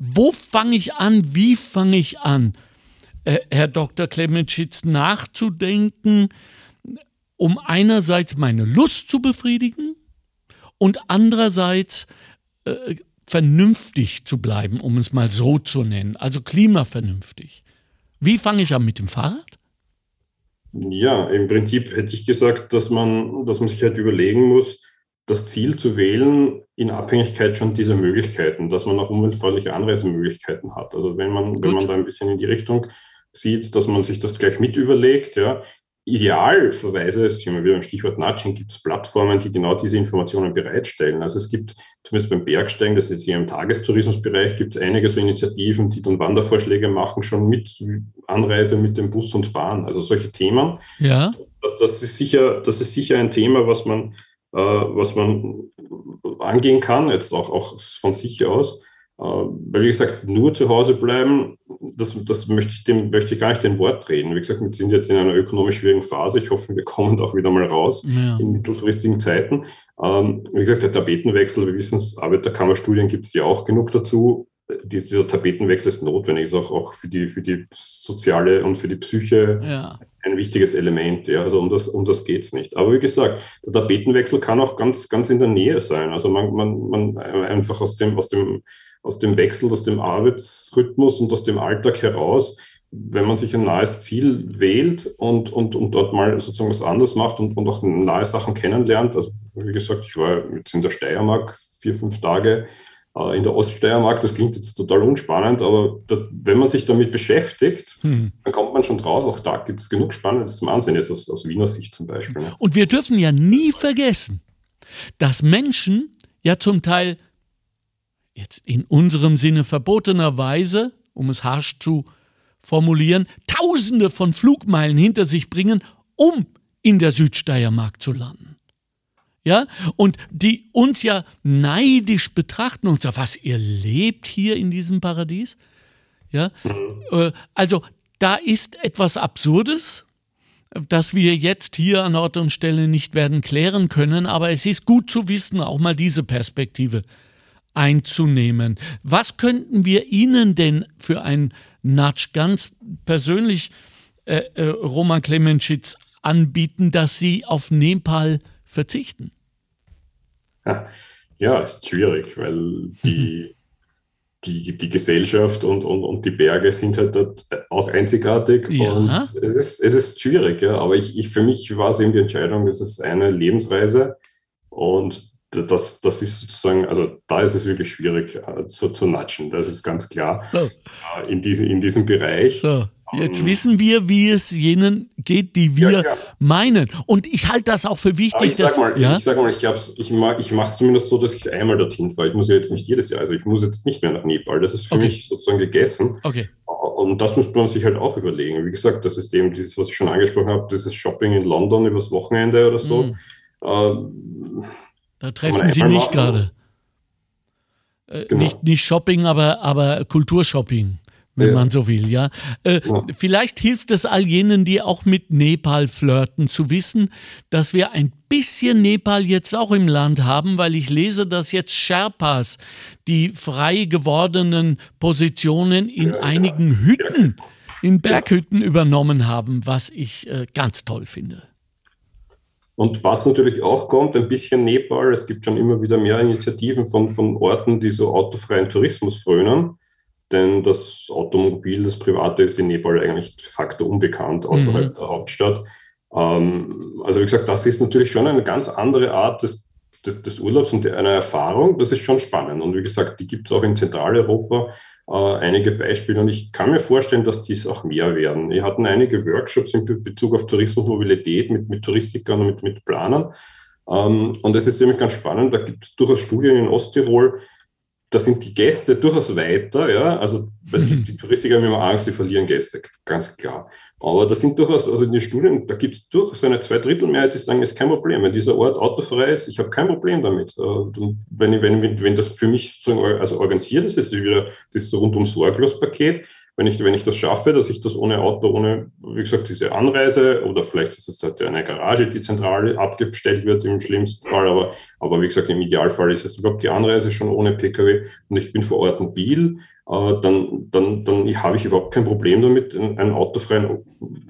Wo fange ich an? Wie fange ich an, äh, Herr Dr. Clementschitz, nachzudenken, um einerseits meine Lust zu befriedigen und andererseits äh, vernünftig zu bleiben, um es mal so zu nennen, also klimavernünftig. Wie fange ich an mit dem Fahrrad? Ja, im Prinzip hätte ich gesagt, dass man, dass man sich halt überlegen muss, das Ziel zu wählen in Abhängigkeit schon dieser Möglichkeiten, dass man auch umweltfreundliche Anreisemöglichkeiten hat. Also wenn man, wenn man da ein bisschen in die Richtung sieht, dass man sich das gleich mit überlegt, ja. Idealverweise, sind wir wieder beim Stichwort Nudging, gibt es Plattformen, die genau diese Informationen bereitstellen. Also es gibt zumindest beim Bergsteigen, das ist hier im Tagestourismusbereich, gibt es einige so Initiativen, die dann Wandervorschläge machen, schon mit Anreise mit dem Bus und Bahn. Also solche Themen. Ja. Das, das, ist, sicher, das ist sicher ein Thema, was man, äh, was man angehen kann, jetzt auch, auch von sich aus. Äh, weil, wie gesagt, nur zu Hause bleiben, das, das möchte, ich dem, möchte ich gar nicht den Wort reden. Wie gesagt, wir sind jetzt in einer ökonomisch schwierigen Phase. Ich hoffe, wir kommen da auch wieder mal raus Ja. in mittelfristigen Zeiten. Ähm, wie gesagt, der Tapetenwechsel, wir wissen es, Arbeiterkammerstudien gibt es ja auch genug dazu. Dieser Tapetenwechsel ist notwendig, ist auch, auch für, die, für die soziale und für die Psyche Ja. Ein wichtiges Element. Ja. Also um das, um das geht es nicht. Aber wie gesagt, der Tapetenwechsel kann auch ganz, ganz in der Nähe sein. Also man, man, man einfach aus dem, aus dem, aus dem Wechsel, aus dem Arbeitsrhythmus und aus dem Alltag heraus, wenn man sich ein nahes Ziel wählt und, und, und dort mal sozusagen was anderes macht und, und auch nahe Sachen kennenlernt. Also wie gesagt, ich war jetzt in der Steiermark vier, fünf Tage äh, in der Oststeiermark. Das klingt jetzt total unspannend, aber da, wenn man sich damit beschäftigt, Hm. dann kommt man schon drauf. Auch da gibt es genug Spannendes zum Ansehen, jetzt aus, aus Wiener Sicht zum Beispiel. Ne? Und wir dürfen ja nie vergessen, dass Menschen ja zum Teil jetzt in unserem Sinne verbotenerweise, um es harsch zu formulieren, Tausende von Flugmeilen hinter sich bringen, um in der Südsteiermark zu landen. Ja, und die uns ja neidisch betrachten und sagen, was, ihr lebt hier in diesem Paradies? Ja, äh, also da ist etwas Absurdes, das wir jetzt hier an Ort und Stelle nicht werden klären können, aber es ist gut zu wissen, auch mal diese Perspektive einzunehmen. Was könnten wir Ihnen denn für ein Nudge ganz persönlich, äh, äh, Roman Klemenschitz, anbieten, dass Sie auf Nepal verzichten? [laughs] Ja, ist schwierig, weil die, [laughs] die, die Gesellschaft und, und, und die Berge sind halt dort auch einzigartig Ja. und es ist, es ist schwierig, ja. Aber ich, ich, für mich war es eben die Entscheidung, das ist eine Lebensreise und das, das ist sozusagen, also da ist es wirklich schwierig äh, so zu natschen, das ist ganz klar. So. Äh, in, diese, in diesem Bereich. So, jetzt Ähm, wissen wir, wie es jenen geht, die wir Ja, ja. meinen. Und ich halte das auch für Aber wichtig, ich sag dass. mal, ja? ich, sag mal, ich, ich, ma- ich mache es zumindest so, dass ich einmal dorthin fahre. Ich muss ja jetzt nicht jedes Jahr, also ich muss jetzt nicht mehr nach Nepal. Das ist für Okay. mich sozusagen gegessen. Okay. Und das muss man sich halt auch überlegen. Wie gesagt, das ist eben dieses, was ich schon angesprochen habe, dieses Shopping in London übers Wochenende oder so. Mhm. Ähm, Da treffen Sie einmal nicht gerade. Äh, Genau. nicht, nicht Shopping, aber, aber Kulturshopping, wenn Ja. man so will, ja. Äh, Ja. Vielleicht hilft es all jenen, die auch mit Nepal flirten, zu wissen, dass wir ein bisschen Nepal jetzt auch im Land haben, weil ich lese, dass jetzt Sherpas die frei gewordenen Positionen in einigen Hütten, in Berghütten übernommen haben, was ich äh, ganz toll finde. Und was natürlich auch kommt, ein bisschen Nepal, es gibt schon immer wieder mehr Initiativen von, von Orten, die so autofreien Tourismus frönen. Denn das Automobil, das Private, ist in Nepal eigentlich de facto unbekannt außerhalb Mhm. der Hauptstadt. Ähm, also wie gesagt, das ist natürlich schon eine ganz andere Art des, des, des Urlaubs und einer Erfahrung. Das ist schon spannend. Und wie gesagt, die gibt es auch in Zentraleuropa äh, einige Beispiele. Und ich kann mir vorstellen, dass dies auch mehr werden. Wir hatten einige Workshops in Be- Bezug auf Tourismus und Mobilität mit, mit Touristikern und mit, mit Planern. Ähm, und es ist nämlich ganz spannend, da gibt es durchaus Studien in Osttirol, da sind die Gäste durchaus weiter, ja, also [laughs] die Touristiker haben immer Angst, sie verlieren Gäste, ganz klar. Aber das sind durchaus, also in den Studien, da gibt es durchaus eine Zweidrittelmehrheit, die sagen, ist kein Problem. Wenn dieser Ort autofrei ist, ich habe kein Problem damit. Äh, und Wenn, wenn, wenn das für mich sozusagen also organisiert ist, ist es wieder das rundum sorglos Paket. Wenn ich, wenn ich das schaffe, dass ich das ohne Auto, ohne, wie gesagt, diese Anreise oder vielleicht ist es halt eine Garage, die zentral abgestellt wird im schlimmsten Fall, aber, aber wie gesagt, im Idealfall ist es überhaupt die Anreise schon ohne Pkw und ich bin vor Ort mobil, äh, dann, dann, dann habe ich überhaupt kein Problem damit, einen autofreien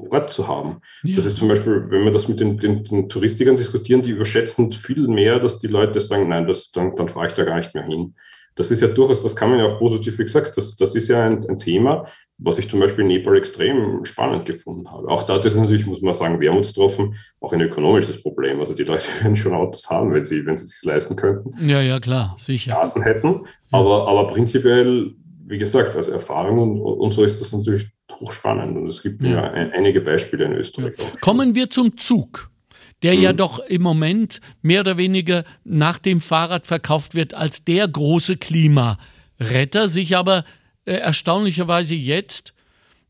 Ort zu haben. Ja. Das ist zum Beispiel, wenn wir das mit den, den, den Touristikern diskutieren, die überschätzen viel mehr, dass die Leute sagen, nein, das, dann, dann fahre ich da gar nicht mehr hin. Das ist ja durchaus, das kann man ja auch positiv, wie gesagt, das, das ist ja ein, ein Thema, was ich zum Beispiel in Nepal extrem spannend gefunden habe. Auch da das ist natürlich, muss man sagen, wermutstropfen, auch ein ökonomisches Problem. Also die Leute [laughs] werden schon Autos haben, wenn sie, wenn sie es sich leisten könnten. Ja, ja, klar, sicher. Straßen hätten. Aber, aber prinzipiell, wie gesagt, als Erfahrung und, und so ist das natürlich hochspannend. Und es gibt Ja. ja, ein, einige Beispiele in Österreich. auch. Kommen wir zum Zug, der ja Mhm. doch im Moment mehr oder weniger nach dem Fahrrad verkauft wird als der große Klimaretter, sich aber äh, erstaunlicherweise jetzt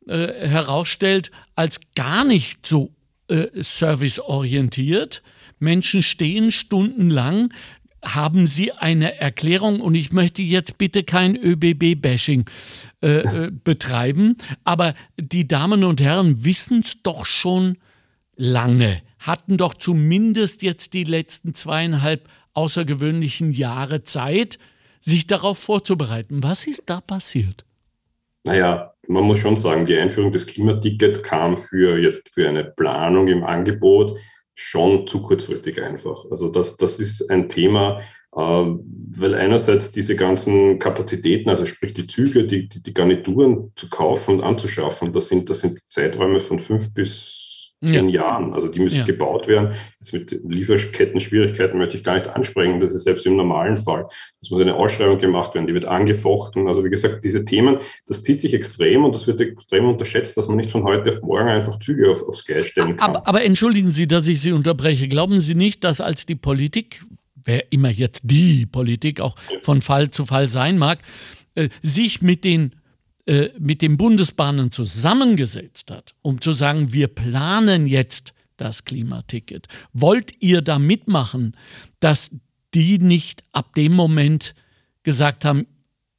äh, herausstellt als gar nicht so äh, serviceorientiert. Menschen stehen stundenlang. Haben Sie eine Erklärung? Und ich möchte jetzt bitte kein ÖBB-Bashing äh, äh, [laughs] betreiben, aber die Damen und Herren wissen es doch schon lange, hatten doch zumindest jetzt die letzten zweieinhalb außergewöhnlichen Jahre Zeit, sich darauf vorzubereiten. Was ist da passiert? Naja, man muss schon sagen, die Einführung des Klimaticket kam für jetzt für eine Planung im Angebot schon zu kurzfristig einfach. Also das, das ist ein Thema, äh, weil einerseits diese ganzen Kapazitäten, also sprich die Züge, die, die, die Garnituren zu kaufen und anzuschaffen, das sind, das sind Zeiträume von fünf bis zehn Jahren. Also die müssen Ja. gebaut werden. Jetzt mit Lieferketten-Schwierigkeiten möchte ich gar nicht ansprechen. Das ist selbst im normalen Fall. Es muss eine Ausschreibung gemacht werden, die wird angefochten. Also wie gesagt, diese Themen, das zieht sich extrem und das wird extrem unterschätzt, dass man nicht von heute auf morgen einfach Züge auf, aufs Gleis stellen kann. Aber, aber entschuldigen Sie, dass ich Sie unterbreche. Glauben Sie nicht, dass als die Politik, wer immer jetzt die Politik auch von Fall zu Fall sein mag, äh, sich mit den äh, mit den Bundesbahnen zusammengesetzt hat, um zu sagen, wir planen jetzt das Klimaticket. Wollt ihr da mitmachen, dass die nicht ab dem Moment gesagt haben,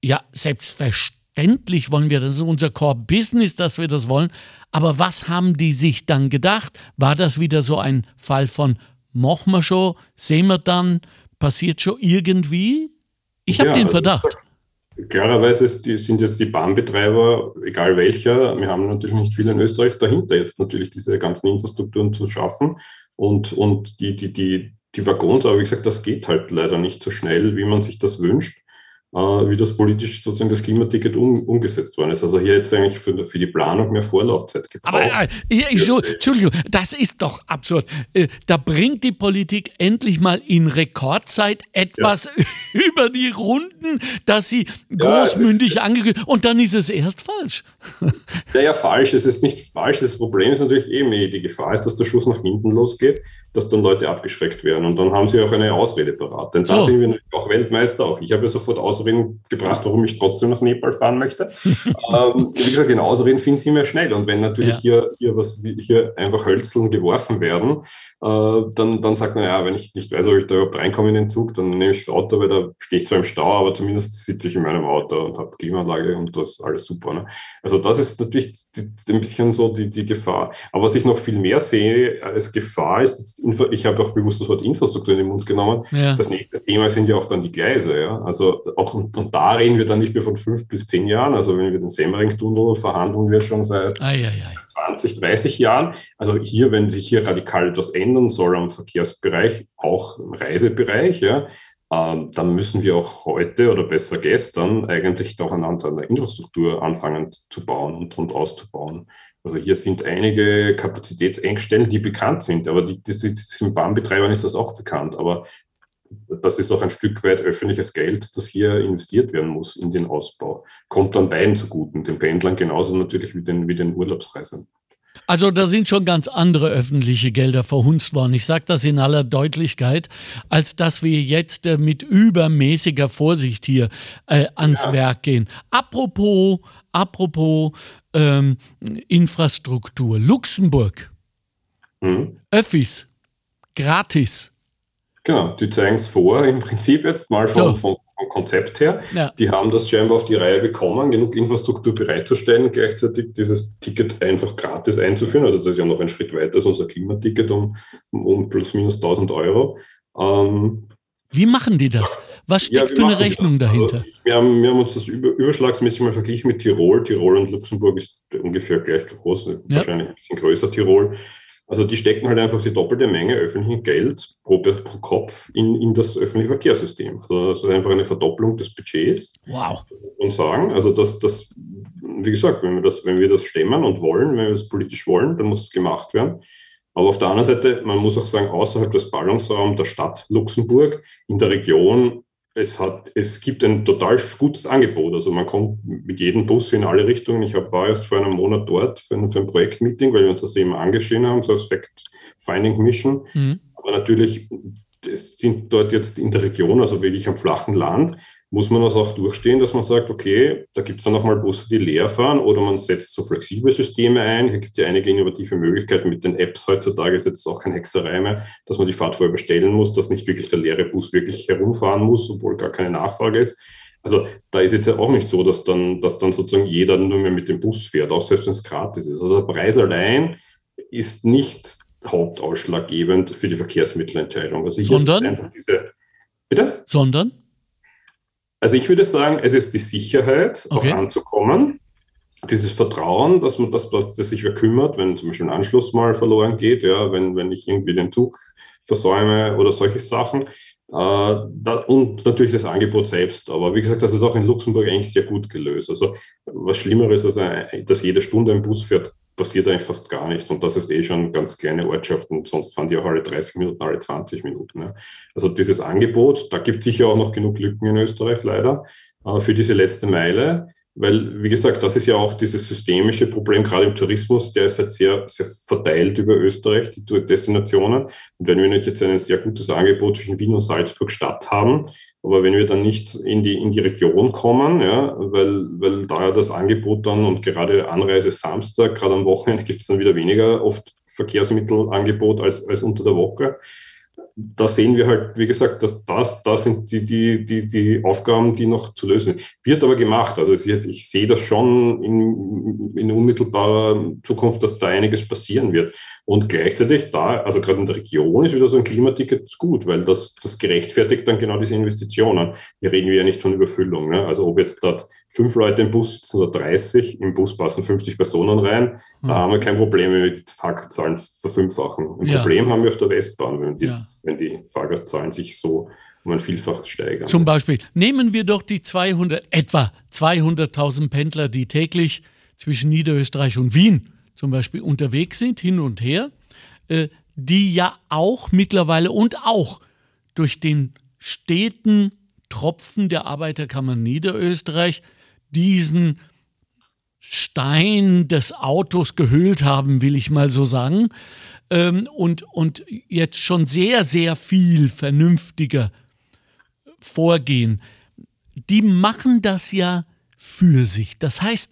ja, selbstverständlich wollen wir, das ist unser Core-Business, dass wir das wollen, aber was haben die sich dann gedacht? War das wieder so ein Fall von, machen wir schon, sehen wir dann, passiert schon irgendwie? Ich habe Ja, den also Verdacht. Klarerweise sind jetzt die Bahnbetreiber, egal welcher, wir haben natürlich nicht viel in Österreich dahinter, jetzt natürlich diese ganzen Infrastrukturen zu schaffen und, und die, die, die, die Waggons, aber wie gesagt, das geht halt leider nicht so schnell, wie man sich das wünscht. Äh, wie das politisch sozusagen das Klimaticket um, umgesetzt worden ist. Also hier jetzt eigentlich für, für die Planung mehr Vorlaufzeit gebraucht. Aber äh, ich, ich, Entschuldigung, das ist doch absurd. Äh, da bringt die Politik endlich mal in Rekordzeit etwas ja. [laughs] über die Runden, dass sie großmündig ja, angekündigt und dann ist es erst falsch. Ja, ja, falsch. Es ist nicht falsch. Das Problem ist natürlich eben, die Gefahr ist, dass der Schuss nach hinten losgeht dass dann Leute abgeschreckt werden. Und dann haben sie auch eine Ausrede parat. Denn da so. sind wir auch Weltmeister. Auch ich habe ja sofort Ausreden gebracht, warum ich trotzdem nach Nepal fahren möchte. [laughs] ähm, wie gesagt, in Ausreden finden sie mehr schnell. Und wenn natürlich ja. hier, hier, was, hier einfach Hölzeln geworfen werden, äh, dann, dann sagt man, ja, wenn ich nicht weiß, ob ich da überhaupt reinkomme in den Zug, dann nehme ich das Auto, weil da stehe ich zwar im Stau, aber zumindest sitze ich in meinem Auto und habe Klimaanlage und das ist alles super. Ne? Also das ist natürlich ein bisschen so die, die Gefahr. Aber was ich noch viel mehr sehe als Gefahr ist, ich habe auch bewusst das Wort Infrastruktur in den Mund genommen. Ja. Das nächste Thema sind ja auch dann die Gleise. Ja? Also auch, und, und, da reden wir dann nicht mehr von fünf bis zehn Jahren. Also wenn wir den Semmering-Tunnel verhandeln wir schon seit ei, ei, ei. 20, 30 Jahren. Also hier, wenn sich hier radikal etwas ändern soll am Verkehrsbereich, auch im Reisebereich, ja, ähm, dann müssen wir auch heute oder besser gestern eigentlich doch anhand einer Infrastruktur anfangen zu bauen und, und auszubauen. Also hier sind einige Kapazitätsengstellen, die bekannt sind, aber die, die, den Bahnbetreibern ist das auch bekannt. Aber das ist auch ein Stück weit öffentliches Geld, das hier investiert werden muss in den Ausbau. Kommt dann beiden zuguten, den Pendlern genauso natürlich wie den, wie den Urlaubsreisenden. Also da sind schon ganz andere öffentliche Gelder verhunzt worden. Ich sage das in aller Deutlichkeit, als dass wir jetzt äh, mit übermäßiger Vorsicht hier äh, ans ja. Werk gehen. Apropos, apropos ähm, Infrastruktur. Luxemburg. Mhm. Öffis. Gratis. Genau, die zeigen es vor, im Prinzip jetzt mal vom, so. vom, vom Konzept her. Ja. Die haben das scheinbar auf die Reihe bekommen, genug Infrastruktur bereitzustellen, gleichzeitig dieses Ticket einfach gratis einzuführen. Also das ist ja noch ein Schritt weiter als unser Klimaticket um, um plus minus 1000 Euro. Ähm, wie machen die das? Was steckt ja, für eine Rechnung dahinter? Also wir, haben, wir, haben, uns das über, überschlagsmäßig mal verglichen mit Tirol. Tirol und Luxemburg ist ungefähr gleich groß, ja. wahrscheinlich ein bisschen größer Tirol. Also die stecken halt einfach die doppelte Menge öffentlichen Geld pro, pro Kopf in, in das öffentliche Verkehrssystem. Also das ist einfach eine Verdopplung des Budgets. Wow. Und sagen, also das, das, wie gesagt, wenn wir das, wenn wir das stemmen und wollen, wenn wir das politisch wollen, dann muss es gemacht werden. Aber auf der anderen Seite, man muss auch sagen, außerhalb des Ballungsraums der Stadt Luxemburg, in der Region, es, hat, es gibt ein total gutes Angebot. Also man kommt mit jedem Bus in alle Richtungen. Ich war erst vor einem Monat dort für ein, für ein Projektmeeting, weil wir uns das eben angeschrieben haben, so als Fact-Finding Mission. Mhm. Aber natürlich, es sind dort jetzt in der Region, also wirklich am flachen Land, muss man das auch durchstehen, dass man sagt, okay, da gibt es dann nochmal Busse, die leer fahren oder man setzt so flexible Systeme ein. Hier gibt es ja einige innovative Möglichkeiten mit den Apps heutzutage, ist jetzt auch kein Hexerei mehr, dass man die Fahrt vorher bestellen muss, dass nicht wirklich der leere Bus wirklich herumfahren muss, obwohl gar keine Nachfrage ist. Also da ist jetzt ja auch nicht so, dass dann, dass dann sozusagen jeder nur mehr mit dem Bus fährt, auch selbst wenn es gratis ist. Also der Preis allein ist nicht hauptausschlaggebend für die Verkehrsmittelentscheidung. Also Sondern? Diese, bitte? Sondern? Also ich würde sagen, es ist die Sicherheit, okay. auch anzukommen. Dieses Vertrauen, dass man das, dass sich wer kümmert, wenn zum Beispiel ein Anschluss mal verloren geht, ja, wenn, wenn ich irgendwie den Zug versäume oder solche Sachen. Äh, da, und natürlich das Angebot selbst. Aber wie gesagt, das ist auch in Luxemburg eigentlich sehr gut gelöst. Also was Schlimmeres, als dass jede Stunde ein Bus fährt, passiert eigentlich fast gar nichts. Und das ist eh schon ganz kleine Ortschaften. Sonst fahren die auch alle 30 Minuten, alle 20 Minuten. Ja. Also dieses Angebot, da gibt es sicher auch noch genug Lücken in Österreich leider äh, für diese letzte Meile. Weil, wie gesagt, das ist ja auch dieses systemische Problem, gerade im Tourismus, der ist halt sehr, sehr verteilt über Österreich, die Destinationen. Und wenn wir jetzt ein sehr gutes Angebot zwischen Wien und Salzburg Stadt haben, aber wenn wir dann nicht in die, in die Region kommen, ja, weil, weil da ja das Angebot dann und gerade Anreise Samstag, gerade am Wochenende gibt es dann wieder weniger oft Verkehrsmittelangebot als, als unter der Woche da sehen wir halt, wie gesagt, dass das, das sind die, die, die, die Aufgaben, die noch zu lösen sind. Wird aber gemacht. Also ich sehe das schon in, in unmittelbarer Zukunft, dass da einiges passieren wird. Und gleichzeitig da, also gerade in der Region ist wieder so ein Klimaticket gut, weil das, das gerechtfertigt dann genau diese Investitionen. Hier reden wir ja nicht von Überfüllung. Ne? Also ob jetzt dort fünf Leute im Bus sitzen oder 30, im Bus passen 50 Personen rein, mhm. da haben wir kein Problem, wenn wir die Fahrgastzahlen verfünffachen. Ein ja. Problem haben wir auf der Westbahn, wenn die, ja. wenn die Fahrgastzahlen sich so um ein Vielfaches steigern. Zum Beispiel, nehmen wir doch die 200, etwa 200.000 Pendler, die täglich zwischen Niederösterreich und Wien zum Beispiel unterwegs sind, hin und her, äh, die ja auch mittlerweile und auch durch den steten Tropfen der Arbeiterkammer Niederösterreich diesen Stein des Autos gehüllt haben, will ich mal so sagen, ähm, und, und jetzt schon sehr, sehr viel vernünftiger vorgehen. Die machen das ja für sich. Das heißt,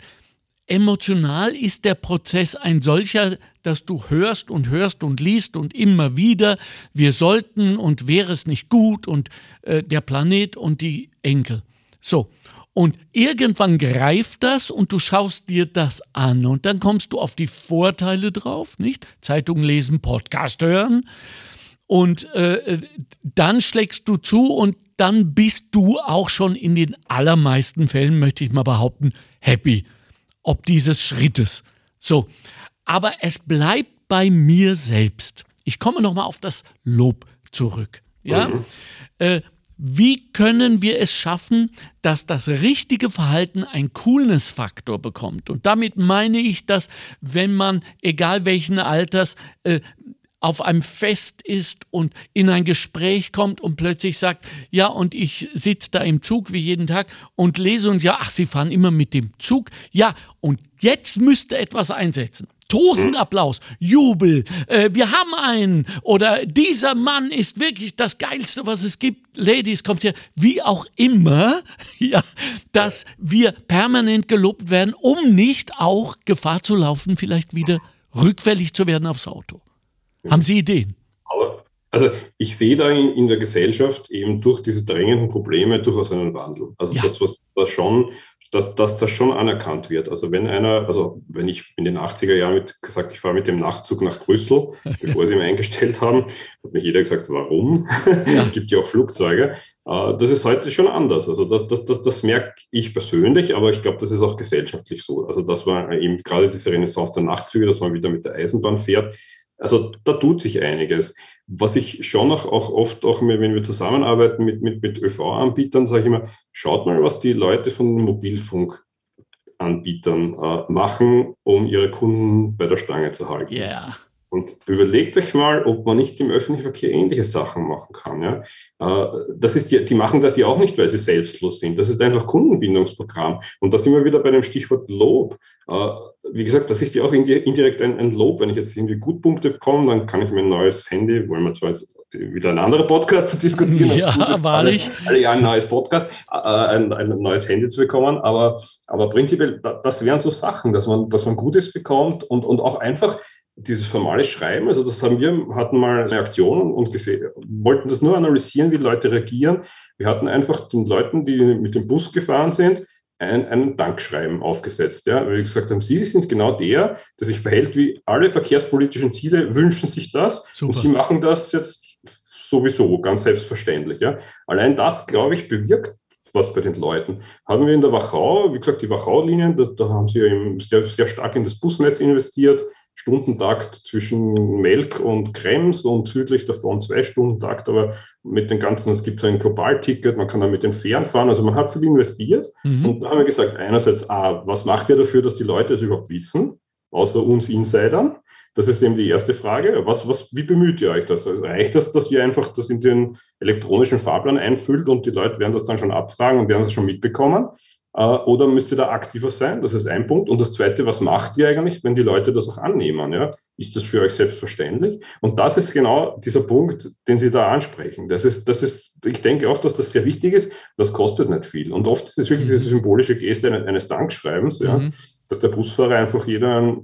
emotional ist der Prozess ein solcher, dass du hörst und hörst und liest und immer wieder, wir sollten und wäre es nicht gut und äh, der Planet und die Enkel. So, und irgendwann greift das und du schaust dir das an und dann kommst du auf die Vorteile drauf, nicht? Zeitung lesen, Podcast hören und äh, dann schlägst du zu und dann bist du auch schon in den allermeisten Fällen, möchte ich mal behaupten, happy ob dieses Schrittes. So, aber es bleibt bei mir selbst. Ich komme nochmal auf das Lob zurück. Ja? Mhm. Äh, wie können wir es schaffen, dass das richtige Verhalten ein Coolness-Faktor bekommt? Und damit meine ich, dass wenn man, egal welchen Alters, äh, auf einem Fest ist und in ein Gespräch kommt und plötzlich sagt, ja, und ich sitze da im Zug wie jeden Tag und lese und ja, ach, Sie fahren immer mit dem Zug. Ja, und jetzt müsste etwas einsetzen. Tosenapplaus, Jubel, äh, wir haben einen oder dieser Mann ist wirklich das Geilste, was es gibt. Ladies, kommt hier, wie auch immer, [laughs] ja, dass wir permanent gelobt werden, um nicht auch Gefahr zu laufen, vielleicht wieder rückfällig zu werden aufs Auto. Haben Sie Ideen? Aber, also ich sehe da in, in, der Gesellschaft eben durch diese drängenden Probleme durchaus einen Wandel. Also ja. das, was, was schon, dass, dass das schon anerkannt wird. Also wenn einer, also wenn ich in den 80er Jahren mit, gesagt, ich fahre mit dem Nachtzug nach Brüssel, [laughs] bevor sie ihn eingestellt haben, hat mich jeder gesagt, warum? [laughs] Ja. es gibt ja auch Flugzeuge. Äh, das ist heute schon anders. Also das, das, das, das merke ich persönlich, aber ich glaube, das ist auch gesellschaftlich so. Also das war eben gerade diese Renaissance der Nachtzüge, dass man wieder mit der Eisenbahn fährt, also da tut sich einiges. Was ich schon auch, auch oft, auch wenn wir zusammenarbeiten mit, mit, mit ÖV-Anbietern, sage ich immer, schaut mal, was die Leute von den Mobilfunkanbietern äh, machen, um ihre Kunden bei der Stange zu halten. Yeah. Und überlegt euch mal, ob man nicht im öffentlichen Verkehr ähnliche Sachen machen kann. Ja? Äh, das ist die, die machen das ja auch nicht, weil sie selbstlos sind. Das ist einfach Kundenbindungsprogramm. Und da sind wir wieder bei dem Stichwort Lob. Äh, wie gesagt, das ist ja auch indirekt ein, ein Lob. Wenn ich jetzt irgendwie Gutpunkte bekomme, dann kann ich mir ein neues Handy, wollen wir zwar jetzt wieder ein anderer Podcast [laughs] diskutieren. Ja, wahrlich. Alle, alle Jahre ein neues Podcast, äh, ein, ein, neues Handy zu bekommen. Aber, aber prinzipiell, das wären so Sachen, dass man, dass man Gutes bekommt und, und auch einfach dieses formale Schreiben, also das haben wir, hatten mal eine Aktion und gesehen, wollten das nur analysieren, wie Leute reagieren. Wir hatten einfach den Leuten, die mit dem Bus gefahren sind, ein, ein Dankschreiben aufgesetzt. Ja, weil wir gesagt haben, Sie sind genau der, der sich verhält wie alle verkehrspolitischen Ziele, wünschen sich das Super. und Sie machen das jetzt sowieso ganz selbstverständlich. Ja. Allein das, glaube ich, bewirkt was bei den Leuten. Haben wir in der Wachau, wie gesagt, die Wachau-Linien, da, da, haben sie ja sehr, sehr stark in das Busnetz investiert Stundentakt zwischen Melk und Krems und südlich davon zwei Stundentakt, aber mit den ganzen, es gibt so ein Globalticket, man kann da mit den Fähren fahren, also man hat viel investiert. Mhm. Und da haben wir gesagt, einerseits, ah, was macht ihr dafür, dass die Leute es überhaupt wissen, außer uns Insidern? Das ist eben die erste Frage. Was, was, wie bemüht ihr euch das? Also reicht das, dass ihr einfach das in den elektronischen Fahrplan einfüllt und die Leute werden das dann schon abfragen und werden das schon mitbekommen? Äh, oder müsst ihr da aktiver sein? Das ist ein Punkt. Und das Zweite, was macht ihr eigentlich, wenn die Leute das auch annehmen? Ja? Ist das für euch selbstverständlich? Und das ist genau dieser Punkt, den Sie da ansprechen. Das ist, das ist, ich denke auch, dass das sehr wichtig ist. Das kostet nicht viel. Und oft ist es wirklich diese symbolische Geste eines Dankschreibens, ja? Mhm. dass der Busfahrer einfach jeder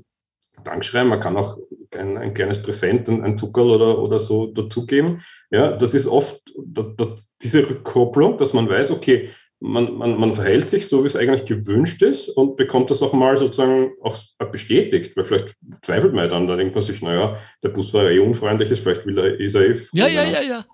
Dankschreiben, man kann auch ein, ein kleines Präsent, ein, ein Zuckerl oder, oder so dazugeben. Ja, das ist oft da, da, diese Rückkopplung, dass man weiß, okay, man, man, man verhält sich so, wie es eigentlich gewünscht ist und bekommt das auch mal sozusagen auch bestätigt, weil vielleicht zweifelt man dann, da denkt man sich, naja, der Bus war ja eh unfreundlich, ist, vielleicht will er, ist er eh ja, ja, ja, ja.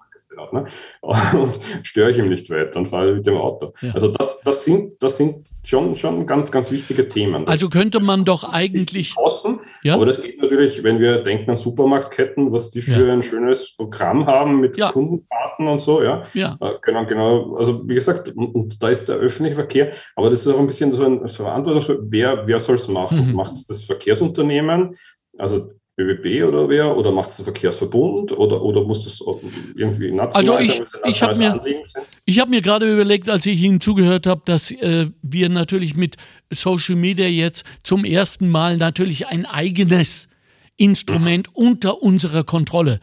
Ne? [laughs] Und störe ich ihm nicht weiter, dann fahre mit dem Auto. Ja. Also das, das, sind, das sind schon, schon ganz, ganz wichtige Themen. also könnte man doch eigentlich... Kosten, ja? Aber das geht natürlich, wenn wir denken an Supermarktketten, was die für ja. ein schönes Programm haben mit ja. Kundendaten Daten und so, ja. Ja. Äh, Genau, genau. Also wie gesagt, und, und da ist der öffentliche Verkehr, aber das ist auch ein bisschen so ein Verantwortung, wer, wer soll es machen? Mhm. Macht es das Verkehrsunternehmen, also ÖBB oder wer, oder macht es der Verkehrsverbund oder, oder muss das irgendwie national Also ich- sein, ich hab nationales mir-? Ich habe mir gerade überlegt, als ich Ihnen zugehört habe, dass äh, wir natürlich mit Social Media jetzt zum ersten Mal natürlich ein eigenes Instrument unter unserer Kontrolle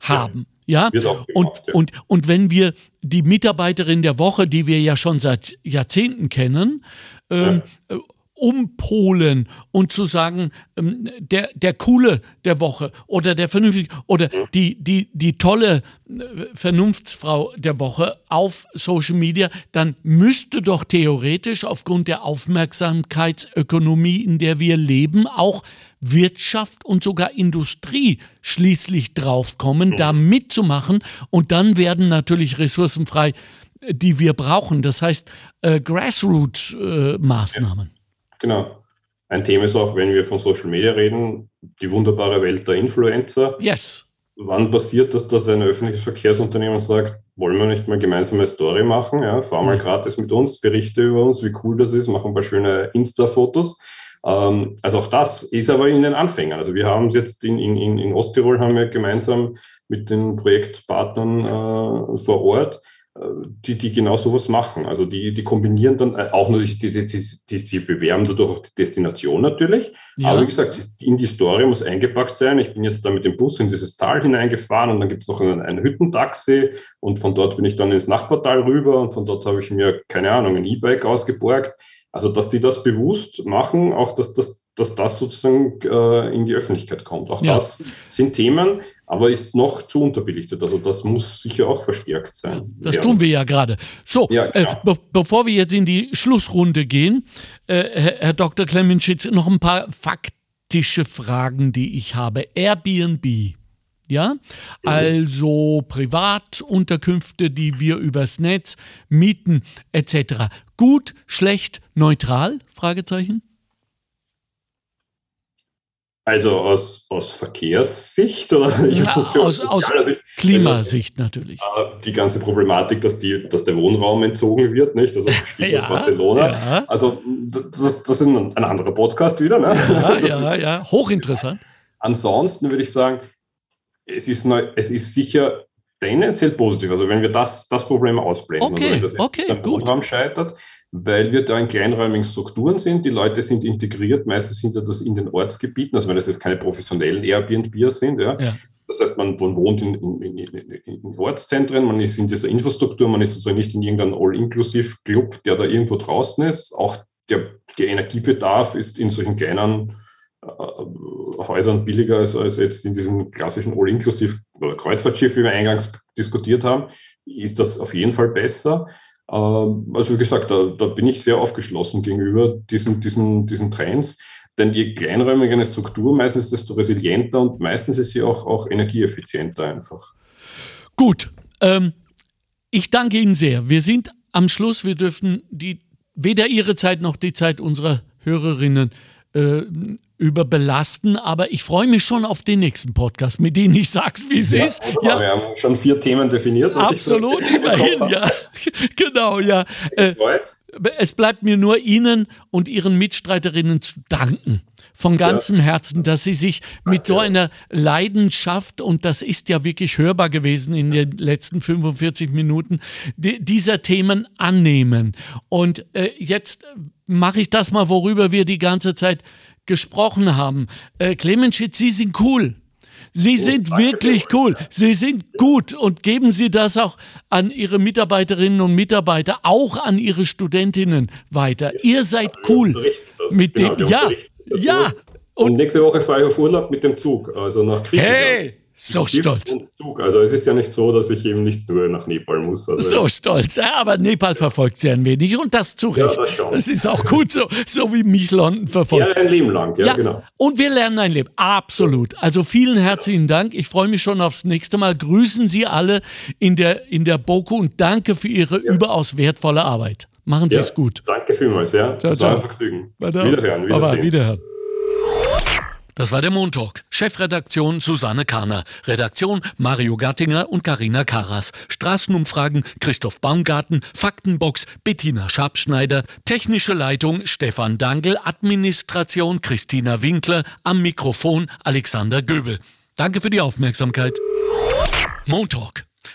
haben. Ja, Wird auch und, gemacht, ja. und, und wenn wir die Mitarbeiterin der Woche, die wir ja schon seit Jahrzehnten kennen, ähm, äh, umpolen und zu sagen, ähm, der, der coole der Woche oder der vernünftige oder die, die, die tolle äh, Vernunftsfrau der Woche auf Social Media, dann müsste doch theoretisch aufgrund der Aufmerksamkeitsökonomie, in der wir leben, auch Wirtschaft und sogar Industrie schließlich draufkommen, da mitzumachen und dann werden natürlich Ressourcen frei, äh, die wir brauchen. Das heißt, äh, Grassroot-Maßnahmen. Genau. Ein Thema ist auch, wenn wir von Social Media reden, die wunderbare Welt der Influencer. Yes. Wann passiert das, dass ein öffentliches Verkehrsunternehmen sagt, wollen wir nicht mal gemeinsam eine Story machen? Ja, fahr mal gratis mit uns, berichte über uns, wie cool das ist, machen ein paar schöne Insta-Fotos. Ähm, also auch das ist aber in den Anfängen. Also wir haben es jetzt in, in, in Osttirol haben wir gemeinsam mit den Projektpartnern äh, vor Ort die, die genau sowas machen. Also die, die kombinieren dann äh, auch natürlich, die, die, die, die, bewerben dadurch auch die Destination natürlich. Ja. Aber wie gesagt, in die Story muss eingepackt sein. Ich bin jetzt da mit dem Bus in dieses Tal hineingefahren und dann gibt es noch ein, ein Hüttentaxi und von dort bin ich dann ins Nachbartal rüber und von dort habe ich mir, keine Ahnung, ein E-Bike ausgeborgt. Also, dass die das bewusst machen, auch dass, dass, dass das sozusagen äh, in die Öffentlichkeit kommt. Auch Ja. das sind Themen, aber ist noch zu unterbelichtet. Also das muss sicher auch verstärkt sein. Das tun wir ja gerade. So, Ja, äh, be bevor wir jetzt in die Schlussrunde gehen, äh, Herr, Herr Dr. Clemenschitz, noch ein paar faktische Fragen, die ich habe. Airbnb. Ja, also Privatunterkünfte, die wir übers Netz mieten, etc. Gut, schlecht, neutral? Fragezeichen. Also aus, aus Verkehrssicht oder [laughs] Ja, aus aus, aus Sicht? Klimasicht natürlich. Die ganze Problematik, dass, die, dass der Wohnraum entzogen wird, nicht? Also [laughs] Ja, Barcelona. ja. Also das, das ist ein, ein anderer Podcast wieder. Ne? Ja, [laughs] ja, ja, hochinteressant. Ansonsten würde ich sagen, es ist, es ist sicher tendenziell positiv. Also wenn wir das, das Problem ausblenden, Okay, also wenn das okay, am. Wohnraum scheitert, weil wir da in kleinräumigen Strukturen sind, die Leute sind integriert, meistens sind ja das in den Ortsgebieten, also wenn das jetzt keine professionellen Airbnb sind, ja. Ja. Das heißt, man wohnt in, in, in, Ortszentren, man ist in dieser Infrastruktur, man ist sozusagen nicht in irgendeinem All-Inclusive-Club, der da irgendwo draußen ist. Auch der, der Energiebedarf ist in solchen kleinen Häusern billiger als, als jetzt in diesen klassischen All-Inclusive oder Kreuzfahrtschiff, wie wir eingangs diskutiert haben, ist das auf jeden Fall besser. Ähm, Also wie gesagt, da, da bin ich sehr aufgeschlossen gegenüber diesen, diesen, diesen Trends. Denn je kleinräumiger eine Struktur meistens, desto resilienter und meistens ist sie auch, auch energieeffizienter einfach. Gut, ähm, ich danke Ihnen sehr. Wir sind am Schluss. Wir dürfen die, weder Ihre Zeit noch die Zeit unserer Hörerinnen äh, überbelasten, aber ich freue mich schon auf den nächsten Podcast, mit dem ich sag's, wie es ist. wunderbar. Wir haben schon vier Themen definiert. so Absolut, Kopf immerhin, ja. [laughs] genau, ja. Äh, es bleibt mir nur Ihnen und Ihren Mitstreiterinnen zu danken. Von ganzem Herzen, dass Sie sich mit so einer Leidenschaft, und das ist ja wirklich hörbar gewesen in den letzten 45 Minuten, di- dieser Themen annehmen. Und äh, jetzt mache ich das mal, worüber wir die ganze Zeit gesprochen haben. Äh, Clemenschitz, Sie sind cool. Sie sind wirklich cool. Sie sind gut und geben Sie das auch an Ihre Mitarbeiterinnen und Mitarbeiter, auch an Ihre Studentinnen weiter. Ihr seid cool. Mit Genau, dem, ja, das ja. Urlaub. Und nächste Woche fahre ich auf Urlaub mit dem Zug, also nach Griechenland. Hey, so stolz. und Zug. Also es ist ja nicht so, dass ich eben nicht nur nach Nepal muss. Also So stolz. Ja, aber Nepal verfolgt Sie ein wenig und das zu Recht. das schon. das ist auch gut so, so wie mich London verfolgt. Ja, ein Leben lang, ja, genau. Und wir lernen ein Leben. Absolut. Also vielen herzlichen Dank. Ich freue mich schon aufs nächste Mal. Grüßen Sie alle in der, in der BOKU und danke für Ihre überaus wertvolle Arbeit. Machen Sie Ja, es gut. Danke vielmals, ja. Ciao, das war ciao. ein Vergnügen. Wiederhören, Wiedersehen. wiederhören. Das war der Montalk. Chefredaktion Susanne Karner. Redaktion Mario Gattinger und Karina Karas. Straßenumfragen Christoph Baumgarten. Faktenbox Bettina Schabschneider. Technische Leitung Stefan Dangel. Administration Christina Winkler. Am Mikrofon Alexander Göbel. Danke für die Aufmerksamkeit. Montalk.